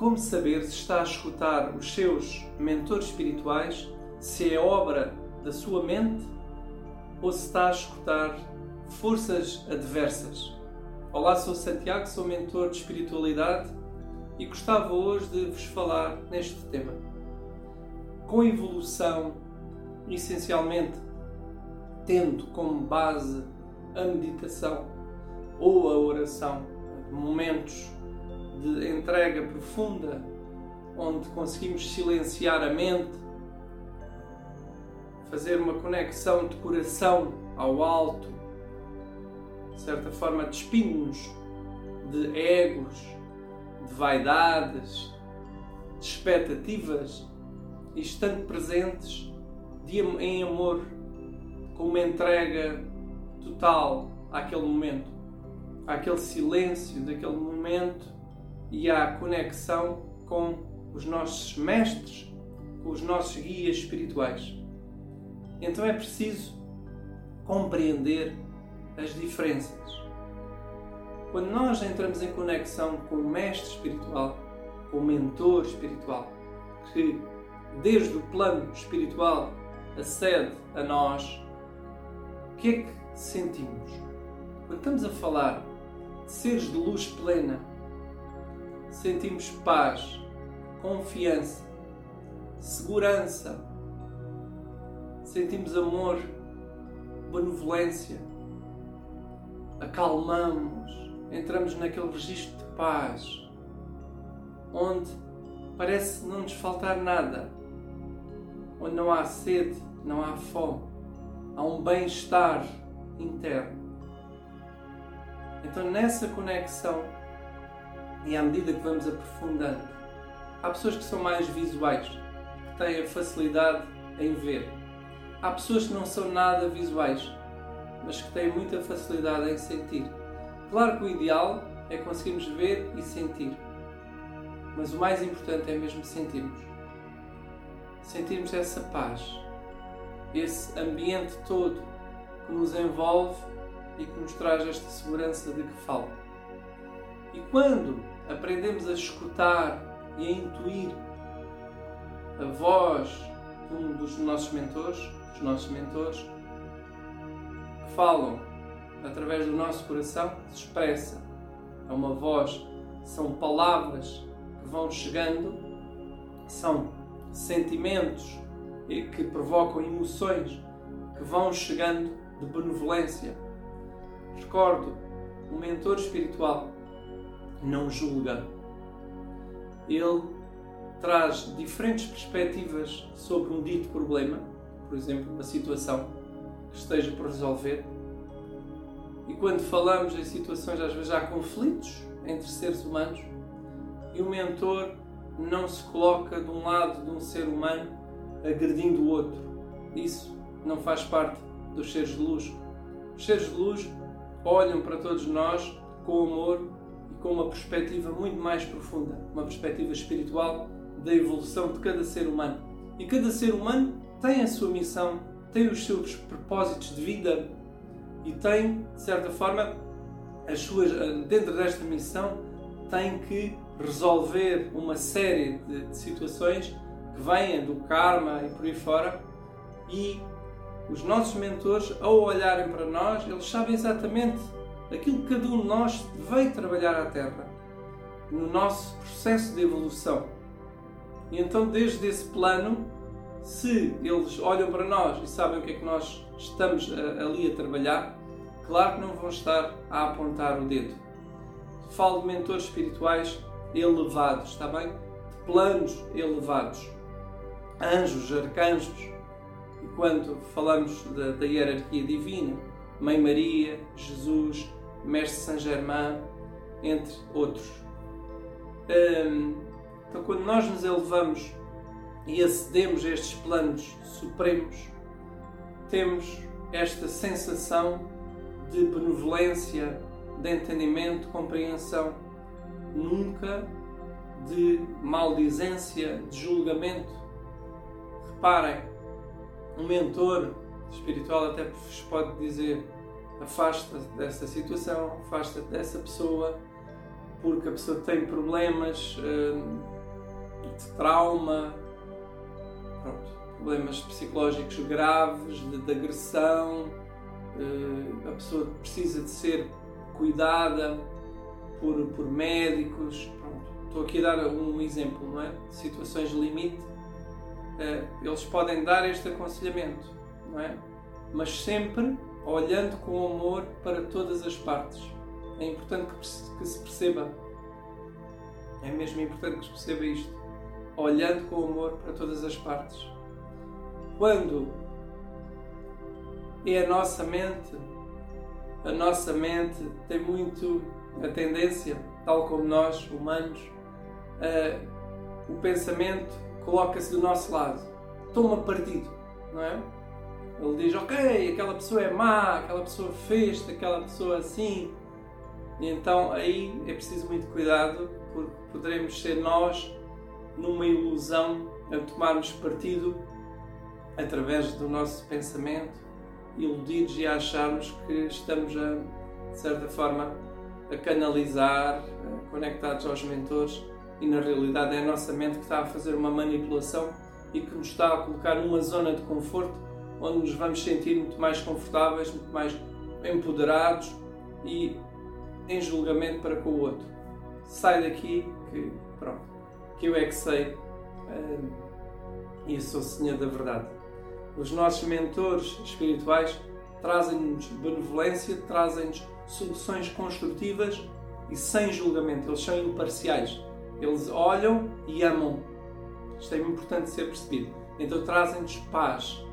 como saber se está a escutar os seus mentores espirituais, se é obra da sua mente ou se está a escutar forças adversas. Olá, sou Santiago, sou mentor de espiritualidade e gostava hoje de vos falar neste tema. Com evolução, essencialmente tendo como base a meditação ou a oração, momentos de entrega profunda onde conseguimos silenciar a mente, fazer uma conexão de coração ao alto, de certa forma despindo-nos de egos, de vaidades, de expectativas e estando presentes em amor, com uma entrega total àquele momento, àquele silêncio daquele momento e à conexão com os nossos mestres, com os nossos guias espirituais. Então é preciso compreender as diferenças. Quando nós entramos em conexão com o mestre espiritual, com o mentor espiritual, que desde o plano espiritual acede a nós, o que é que sentimos? Quando estamos a falar de seres de luz plena, sentimos paz, confiança, segurança, sentimos amor, benevolência, acalmamos, entramos naquele registro de paz, onde parece não nos faltar nada, onde não há sede, não há fome, há um bem-estar interno. Então, nessa conexão, e à medida que vamos aprofundando, há pessoas que são mais visuais, que têm a facilidade em ver Há pessoas que não são nada visuais, mas que têm muita facilidade em sentir. Claro que o ideal é conseguirmos ver e sentir, mas o mais importante é mesmo sentirmos. Sentirmos essa paz, esse ambiente todo que nos envolve e que nos traz esta segurança de que falo. E quando aprendemos a escutar e a intuir a voz de um dos nossos mentores, os nossos mentores, que falam através do nosso coração, se expressa. É uma voz, são palavras que vão chegando, são sentimentos que provocam emoções que vão chegando de benevolência. Recordo, o mentor espiritual não julga. Ele traz diferentes perspectivas sobre um dito problema por exemplo, uma situação que esteja por resolver. E quando falamos em situações, às vezes há conflitos entre seres humanos e o mentor não se coloca de um lado de um ser humano agredindo o outro. Isso não faz parte dos seres de luz. Os seres de luz olham para todos nós com amor com uma perspectiva muito mais profunda, uma perspectiva espiritual da evolução de cada ser humano. E cada ser humano tem a sua missão, tem os seus propósitos de vida e tem, de certa forma, as suas, dentro desta missão, tem que resolver uma série de, de situações que vêm do karma e por aí fora e os nossos mentores, ao olharem para nós, eles sabem exatamente aquilo que cada um de nós veio trabalhar à Terra no nosso processo de evolução. E então, desde esse plano, se eles olham para nós e sabem o que é que nós estamos a, ali a trabalhar, claro que não vão estar a apontar o dedo. Falo de mentores espirituais elevados, está bem? De planos elevados. Anjos, arcanjos. E quando falamos da, da hierarquia divina, Mãe Maria, Jesus, Mestre Saint Germain, entre outros. Então, quando nós nos elevamos e acedemos a estes planos supremos, temos esta sensação de benevolência, de entendimento, de compreensão, nunca de maldizência, de julgamento. Reparem, um mentor espiritual até vos pode dizer afasta dessa situação, afasta dessa pessoa, porque a pessoa tem problemas uh, de trauma, pronto, problemas psicológicos graves, de, de agressão, uh, a pessoa precisa de ser cuidada por, por médicos. Pronto. Estou aqui a dar um exemplo, não é? De situações limite. Uh, eles podem dar este aconselhamento, não é? Mas sempre olhando com amor para todas as partes. É importante que, se perceba. É mesmo importante que se perceba isto. Olhando com amor para todas as partes. Quando é a nossa mente, a nossa mente tem muito a tendência, tal como nós, humanos, uh, o pensamento coloca-se do nosso lado, toma partido, não é? Ele diz, ok, aquela pessoa é má, aquela pessoa fez aquela pessoa assim. E então aí é preciso muito cuidado, porque poderemos ser nós numa ilusão a tomarmos partido através do nosso pensamento, iludidos e a acharmos que estamos a, de certa forma, a canalizar, conectados aos mentores e na realidade é a nossa mente que está a fazer uma manipulação e que nos está a colocar numa zona de conforto onde nos vamos sentir muito mais confortáveis, muito mais empoderados e em julgamento para com o outro. Sai daqui que pronto, que eu é que sei uh, e sou senhor da verdade. Os nossos mentores espirituais trazem-nos benevolência, trazem-nos soluções construtivas e sem julgamento. Eles são imparciais. Eles olham e amam. Isto é importante ser percebido. Então trazem-nos paz,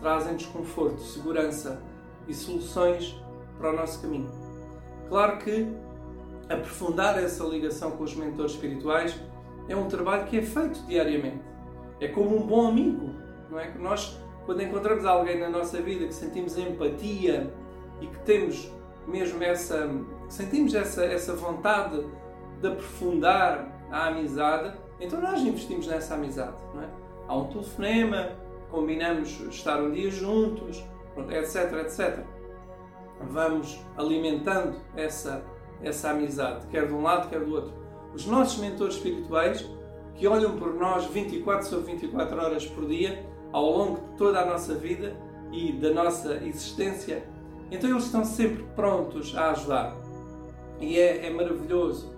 trazem-nos conforto, segurança e soluções para o nosso caminho. Claro que aprofundar essa ligação com os mentores espirituais é um trabalho que é feito diariamente. É como um bom amigo, não é? Nós, quando encontramos alguém na nossa vida que sentimos empatia e que temos mesmo essa sentimos essa, essa vontade de aprofundar a amizade, então nós investimos nessa amizade. Não é? Há um telefonema, combinamos estar um dia juntos, etc, etc. Vamos alimentando essa, essa amizade, quer de um lado, quer do outro. Os nossos mentores espirituais, que olham por nós 24 sobre 24 horas por dia, ao longo de toda a nossa vida e da nossa existência, então eles estão sempre prontos a ajudar. E é, é maravilhoso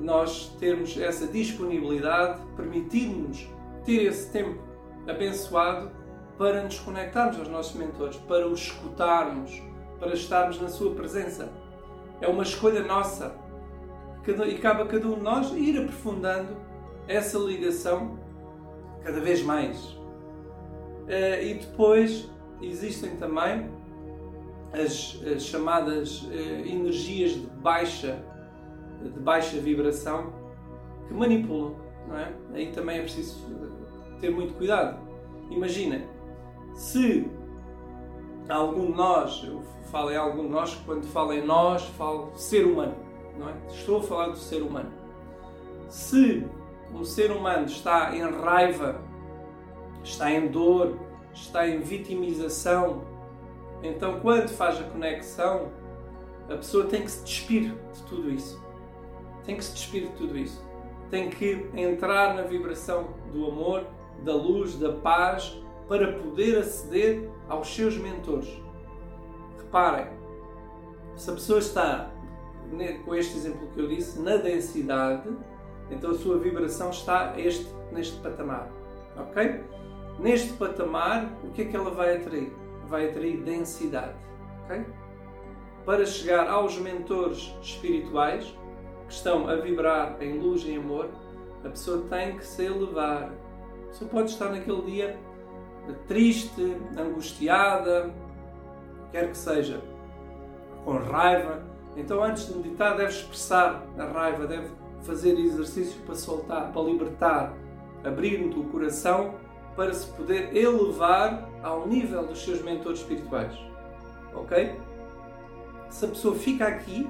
nós termos essa disponibilidade, permitir-nos ter esse tempo abençoado para nos conectarmos aos nossos mentores, para os escutarmos, para estarmos na sua presença. É uma escolha nossa e cabe a cada um de nós ir aprofundando essa ligação cada vez mais. Eh, e depois existem também as, as chamadas eh, energias de baixa, de baixa vibração que manipulam. É? Aí também é preciso ter muito cuidado. Imagina, se algum de nós, eu falo em algum de nós, quando falo em nós, falo ser humano, não é? Estou a falar do ser humano. Se um ser humano está em raiva, está em dor, está em vitimização, então, quando faz a conexão, a pessoa tem que se despir de tudo isso. Tem que se despir de tudo isso. Tem que entrar na vibração do amor, da luz, da paz, para poder aceder aos seus mentores. Reparem, se a pessoa está, com este exemplo que eu disse, na densidade, então a sua vibração está este, neste patamar. Ok? Neste patamar, o que é que ela vai atrair? vai atrair densidade. Okay? Para chegar aos mentores espirituais que estão a vibrar em luz e amor, a pessoa tem que se elevar. Pessoa pode estar naquele dia triste, angustiada, quer que seja, com raiva. Então, antes de meditar, deve expressar a raiva, deve fazer exercícios para soltar, para libertar, abrir o coração para se poder elevar ao nível dos seus mentores espirituais. Ok? Se a pessoa fica aqui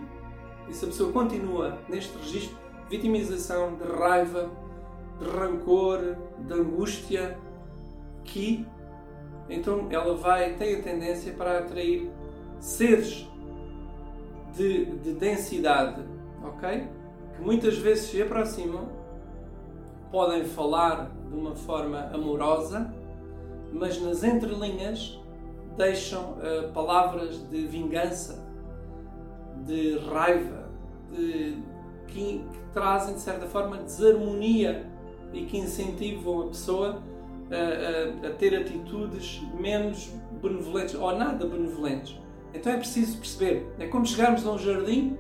e se a pessoa continua neste registro vitimização, de raiva, de rancor, de angústia, que então ela vai tem a tendência para atrair seres de, de densidade, ok? que muitas vezes se aproximam, podem falar de uma forma amorosa, mas nas entrelinhas deixam uh, palavras de vingança, de raiva, de, que, que, trazem de certa forma desarmonia e que incentivam a pessoa a, a, a ter atitudes menos benevolentes ou nada benevolentes. Então é preciso perceber. É como chegarmos a um jardim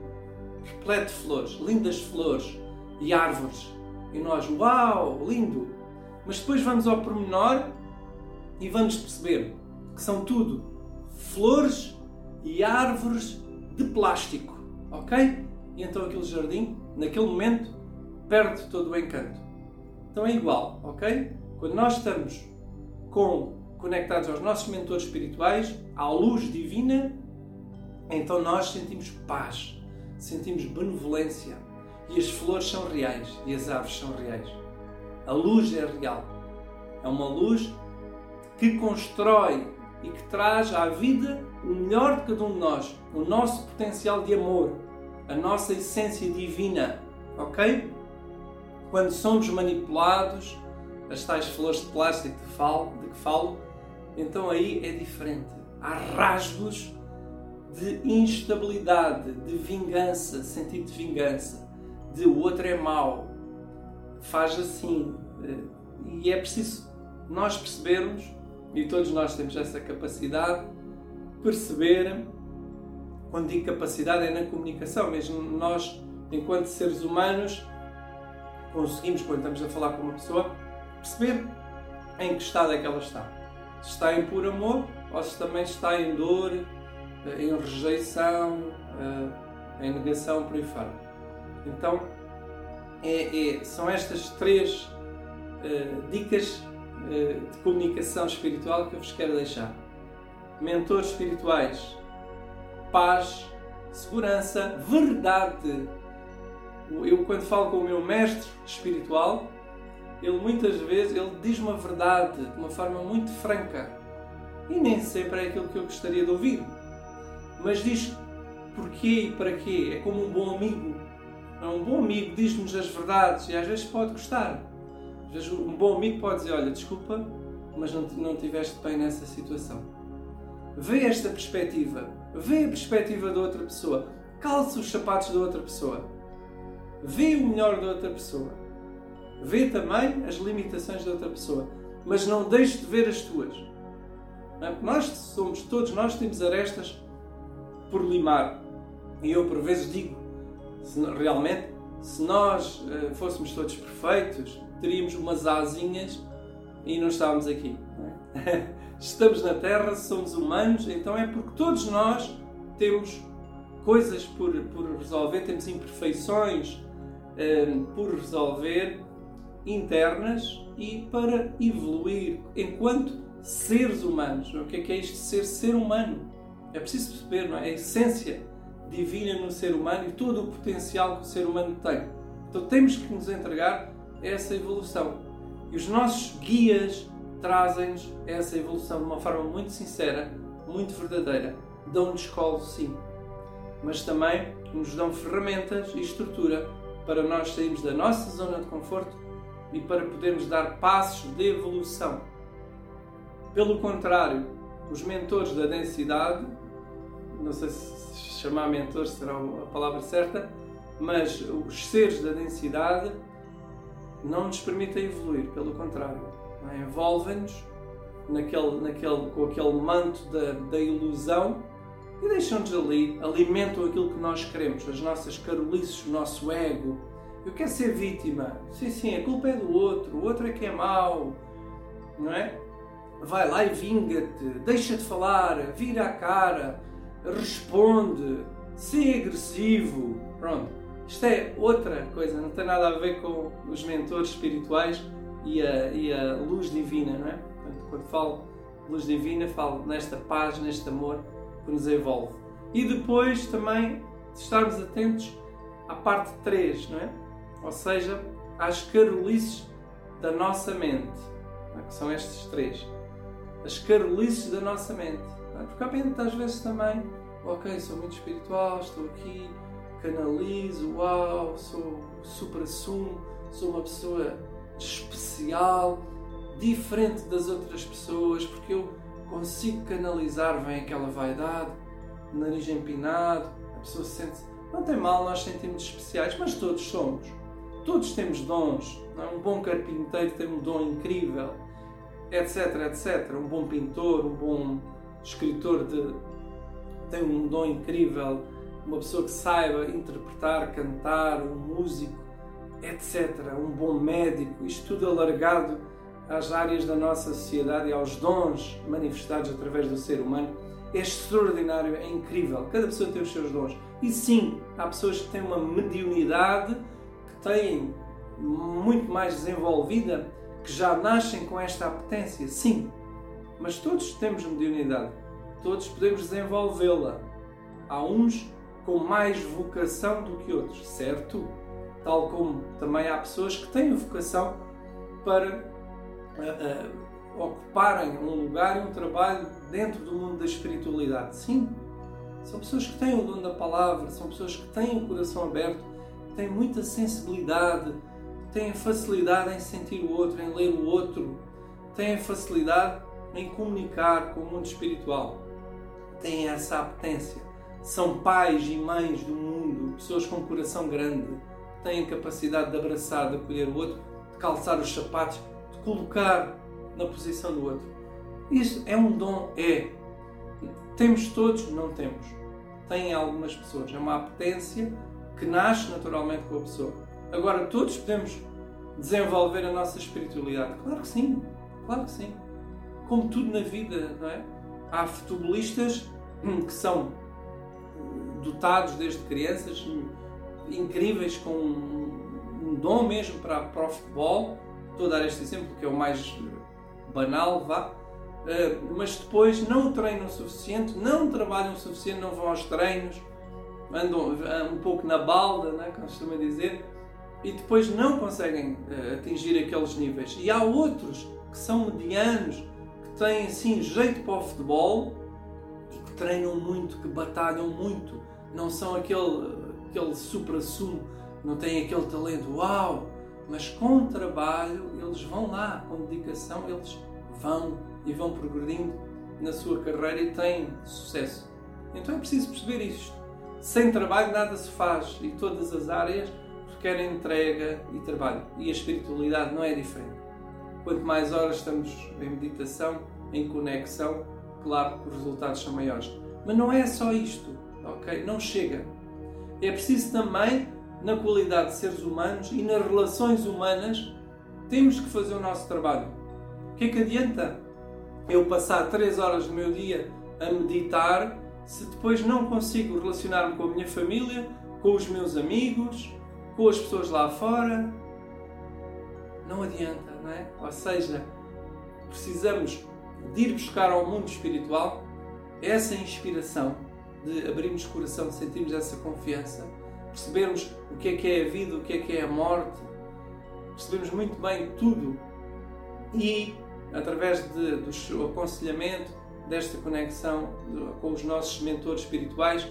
repleto de flores, lindas flores e árvores. E nós, uau, lindo! Mas depois vamos ao pormenor e vamos perceber que são tudo flores e árvores de plástico, ok? E então aquele jardim, naquele momento, perde todo o encanto. Então é igual, ok? Quando nós estamos com, conectados aos nossos mentores espirituais, à luz divina, então nós sentimos paz, sentimos benevolência. E as flores são reais e as árvores são reais. A luz é real. É uma luz que constrói e que traz à vida o melhor de cada um de nós, o nosso potencial de amor, a nossa essência divina, ok? Quando somos manipulados, as tais flores de plástico de, falo, de que falo, então aí é diferente. Há rasgos de instabilidade, de vingança, sentido de vingança, de o outro é mau, faz assim. Eh, e é preciso nós percebermos, e todos nós temos essa capacidade, perceber, quando digo capacidade é na comunicação, mesmo nós, enquanto seres humanos, conseguimos, quando estamos a falar com uma pessoa, perceber em que estado é que ela está. Se está em puro amor ou se também está em dor, eh, em rejeição, eh, em negação, por aí fora. Então, é, é, são estas três uh, dicas de comunicação espiritual que eu vos quero deixar. Mentores espirituais, paz, segurança, verdade. Eu, quando falo com o meu mestre espiritual, ele muitas vezes ele diz uma verdade de uma forma muito franca e nem sempre é aquilo que eu gostaria de ouvir mas diz porquê e para quê. É como um bom amigo. Um bom amigo diz-nos as verdades e às vezes pode gostar. Às vezes um bom amigo pode dizer: Olha, desculpa, mas não, não tiveste bem nessa situação. Vê esta perspectiva. Vê a perspectiva da outra pessoa. Calça os sapatos da outra pessoa. Vê o melhor da outra pessoa. Vê também as limitações da outra pessoa. Mas não deixes de ver as tuas. É? Nós somos, todos nós temos arestas por limar. E eu por vezes digo, se, realmente, se nós uh, fôssemos todos perfeitos, teríamos umas asinhas e não estávamos aqui. Não é? Estamos na Terra, somos humanos, então é porque todos nós temos coisas por, por resolver, temos imperfeições uh, por resolver internas e para evoluir enquanto seres humanos. O que é que é isto de ser ser humano? É preciso perceber não é? a essência divina no ser humano e todo o potencial que o ser humano tem. Então temos que nos entregar a essa evolução. E os nossos guias trazem-nos essa evolução de uma forma muito sincera, muito verdadeira. Dão-nos colo, sim. Mas também nos dão ferramentas e estrutura para nós sairmos da nossa zona de conforto e para podermos dar passos de evolução. Pelo contrário, os mentores da densidade não sei se chamar mentor será a palavra certa, mas os seres da densidade não nos permitem evoluir, pelo contrário, é? envolvem-nos naquele, naquele, com aquele manto da, da ilusão e deixam-nos ali, alimentam aquilo que nós queremos, as nossas carolices, o nosso ego. Eu quero ser vítima. Sim, sim, a culpa é do outro, o outro é que é mau, não é? Vai lá e vinga-te, deixa de falar, vira a cara, responde, ser agressivo. Pronto. Isto é outra coisa, não tem nada a ver com os mentores espirituais e a, e a luz divina, não é? Portanto, quando falo luz divina, falo nesta paz, neste amor que nos envolve. E depois também estarmos atentos à parte 3, não é? Ou seja, às carolices da nossa mente, é? que são estes três. As carolices da nossa mente. Porque há mente às vezes também, ok, sou muito espiritual, estou aqui, canalizo, uau, sou supra-sumo, sou uma pessoa especial, diferente das outras pessoas, porque eu consigo canalizar, vem aquela vaidade, nariz empinado, a pessoa sente não tem mal nós sentirmos especiais, mas todos somos. Todos temos dons. É? Um bom carpinteiro tem um dom incrível, etc, etc. Um bom pintor, um bom escritor de... tem um dom incrível. Uma pessoa que saiba interpretar, cantar, um músico, etc. Um bom médico. Isto tudo alargado às áreas da nossa sociedade e aos dons manifestados através do ser humano é extraordinário, é incrível. Cada pessoa tem os seus dons. E sim, há pessoas que têm uma mediunidade, que têm muito mais desenvolvida, que já nascem com esta apetência. Sim, mas todos temos mediunidade. Todos podemos desenvolvê-la. Há uns com mais vocação do que outros, certo? Tal como também há pessoas que têm vocação para uh, ocuparem um lugar e um trabalho dentro do mundo da espiritualidade. Sim, são pessoas que têm o dom da palavra, são pessoas que têm o coração aberto, têm muita sensibilidade, têm facilidade em sentir o outro, em ler o outro, têm facilidade em comunicar com o mundo espiritual, têm essa apetência. São pais e mães do mundo, pessoas com coração grande, têm a capacidade de abraçar, de acolher o outro, de calçar os sapatos, colocar na posição do outro. Isso é um dom? É. Temos todos? Não temos. Tem algumas pessoas. É uma apetência que nasce naturalmente com a pessoa. Agora, todos podemos desenvolver a nossa espiritualidade? Claro que sim. Claro que sim. Como tudo na vida, não é? Há futebolistas que são dotados desde crianças, incríveis, com um dom mesmo para, para o futebol. Estou a dar este exemplo que é o mais banal, vá, eh, mas depois não treinam o suficiente, não trabalham o suficiente, não vão aos treinos, andam eh, um pouco na balda, né, como costuma dizer, e depois não conseguem eh, atingir aqueles níveis. E há outros que são medianos, que têm assim jeito para o futebol e que treinam muito, que batalham muito, não são aquele, aquele supra-sumo, não têm aquele talento, uau! Mas com trabalho eles vão lá, com dedicação eles vão e vão progredindo na sua carreira e têm sucesso. Então é preciso perceber isto. Sem trabalho nada se faz e todas as áreas requerem entrega e trabalho. E a espiritualidade não é diferente. Quanto mais horas estamos em meditação, em conexão, claro que os resultados são maiores. Mas não é só isto, ok? Não chega. É preciso também na qualidade de seres humanos e nas relações humanas, temos que fazer o nosso trabalho. O que é que adianta eu passar 3 horas do meu dia a meditar se depois não consigo relacionar-me com a minha família, com os meus amigos, com as pessoas lá fora? Não adianta, não é? Ou seja, precisamos de ir buscar ao mundo espiritual essa inspiração, de abrirmos o coração, de sentirmos essa confiança percebermos o que é que é a vida, o que é que é a morte, percebemos muito bem tudo e, através de, do aconselhamento, desta conexão com os nossos mentores espirituais,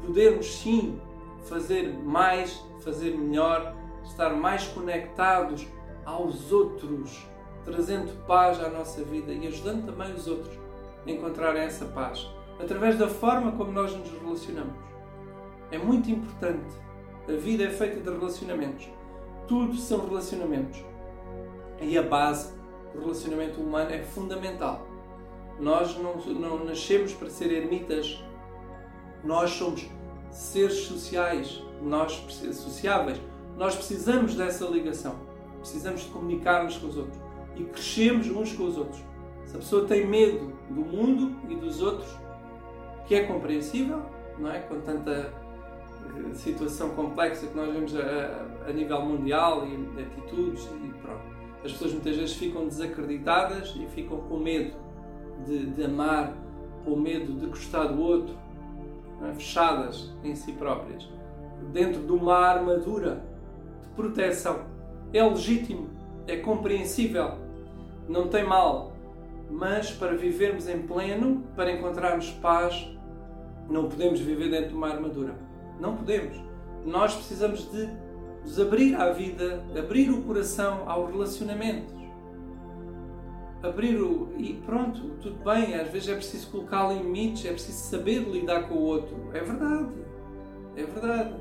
podermos sim fazer mais, fazer melhor, estar mais conectados aos outros, trazendo paz à nossa vida e ajudando também os outros a encontrarem essa paz, através da forma como nós nos relacionamos. É muito importante. A vida é feita de relacionamentos. Tudo são relacionamentos. E a base do relacionamento humano é fundamental. Nós não, não nascemos para ser ermitas. Nós somos seres sociais, nós sociáveis. Nós precisamos dessa ligação. Precisamos de comunicar-nos com os outros. E crescemos uns com os outros. Se a pessoa tem medo do mundo e dos outros, que é compreensível, não é? Com tanta situação complexa que nós vemos a, a, nível mundial e de atitudes e pronto. As pessoas muitas vezes ficam desacreditadas e ficam com medo de, de amar, com medo de gostar do outro, é? fechadas em si próprias, dentro de uma armadura de proteção. É legítimo, é compreensível, não tem mal, mas para vivermos em pleno, para encontrarmos paz, não podemos viver dentro de uma armadura. Não podemos. nós precisamos de nos abrir à vida, abrir o coração aos relacionamentos. Abrir o. E pronto, tudo bem, às vezes é preciso colocar limites, é preciso saber lidar com o outro. É verdade. É verdade.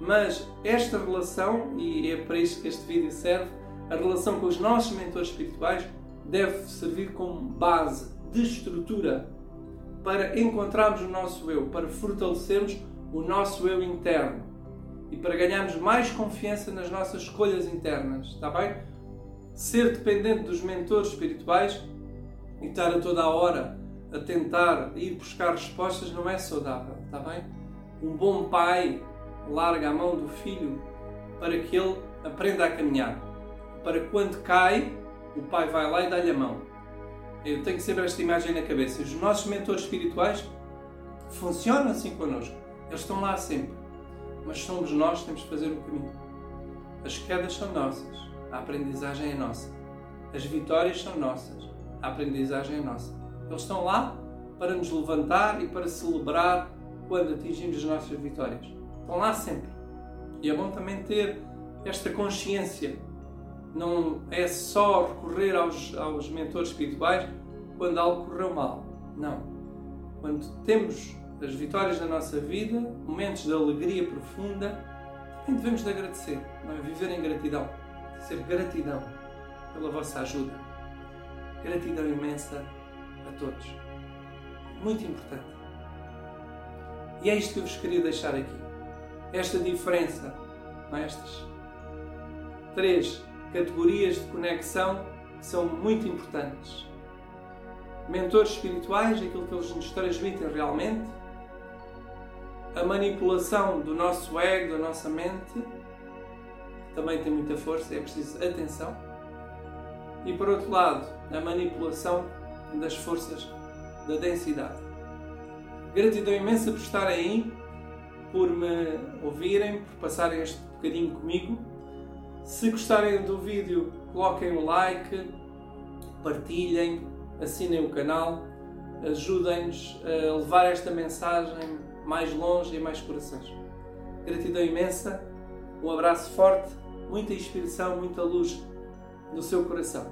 Mas esta relação, e é para isso que este vídeo serve, a relação com os nossos mentores espirituais deve servir como base de estrutura para encontrarmos o nosso eu, para fortalecermos o nosso eu interno e para ganharmos mais confiança nas nossas escolhas internas, está bem? Ser dependente dos mentores espirituais e estar a toda a hora a tentar ir buscar respostas não é saudável, está bem? Um bom pai larga a mão do filho para que ele aprenda a caminhar. Para quando cai, o pai vai lá e dá-lhe a mão. Eu tenho sempre esta imagem na cabeça. Os nossos mentores espirituais funcionam assim connosco. Eles estão lá sempre. Mas somos nós que temos de fazer o caminho. As quedas são nossas. A aprendizagem é nossa. As vitórias são nossas. A aprendizagem é nossa. Eles estão lá para nos levantar e para celebrar quando atingimos as nossas vitórias. Estão lá sempre. E é bom também ter esta consciência. Não é só recorrer aos, aos mentores espirituais quando algo correu mal. Não. Quando temos as vitórias da nossa vida, momentos de alegria profunda, também devemos de agradecer, não é? viver em gratidão, ser gratidão pela vossa ajuda. Gratidão imensa a todos. Muito importante. E é isto que eu vos queria deixar aqui. Esta diferença, não é? estas três categorias de conexão são muito importantes. Mentores espirituais, aquilo que eles nos transmitem realmente, a manipulação do nosso ego, da nossa mente, também tem muita força, é preciso atenção. E por outro lado, a manipulação das forças da densidade. Gratidão imensa por estarem aí, por me ouvirem, por passarem este bocadinho comigo. Se gostarem do vídeo, coloquem o like, partilhem, assinem o canal, ajudem-nos a levar esta mensagem mais longe e mais corações. Gratidão imensa, um abraço forte, muita inspiração, muita luz no seu coração.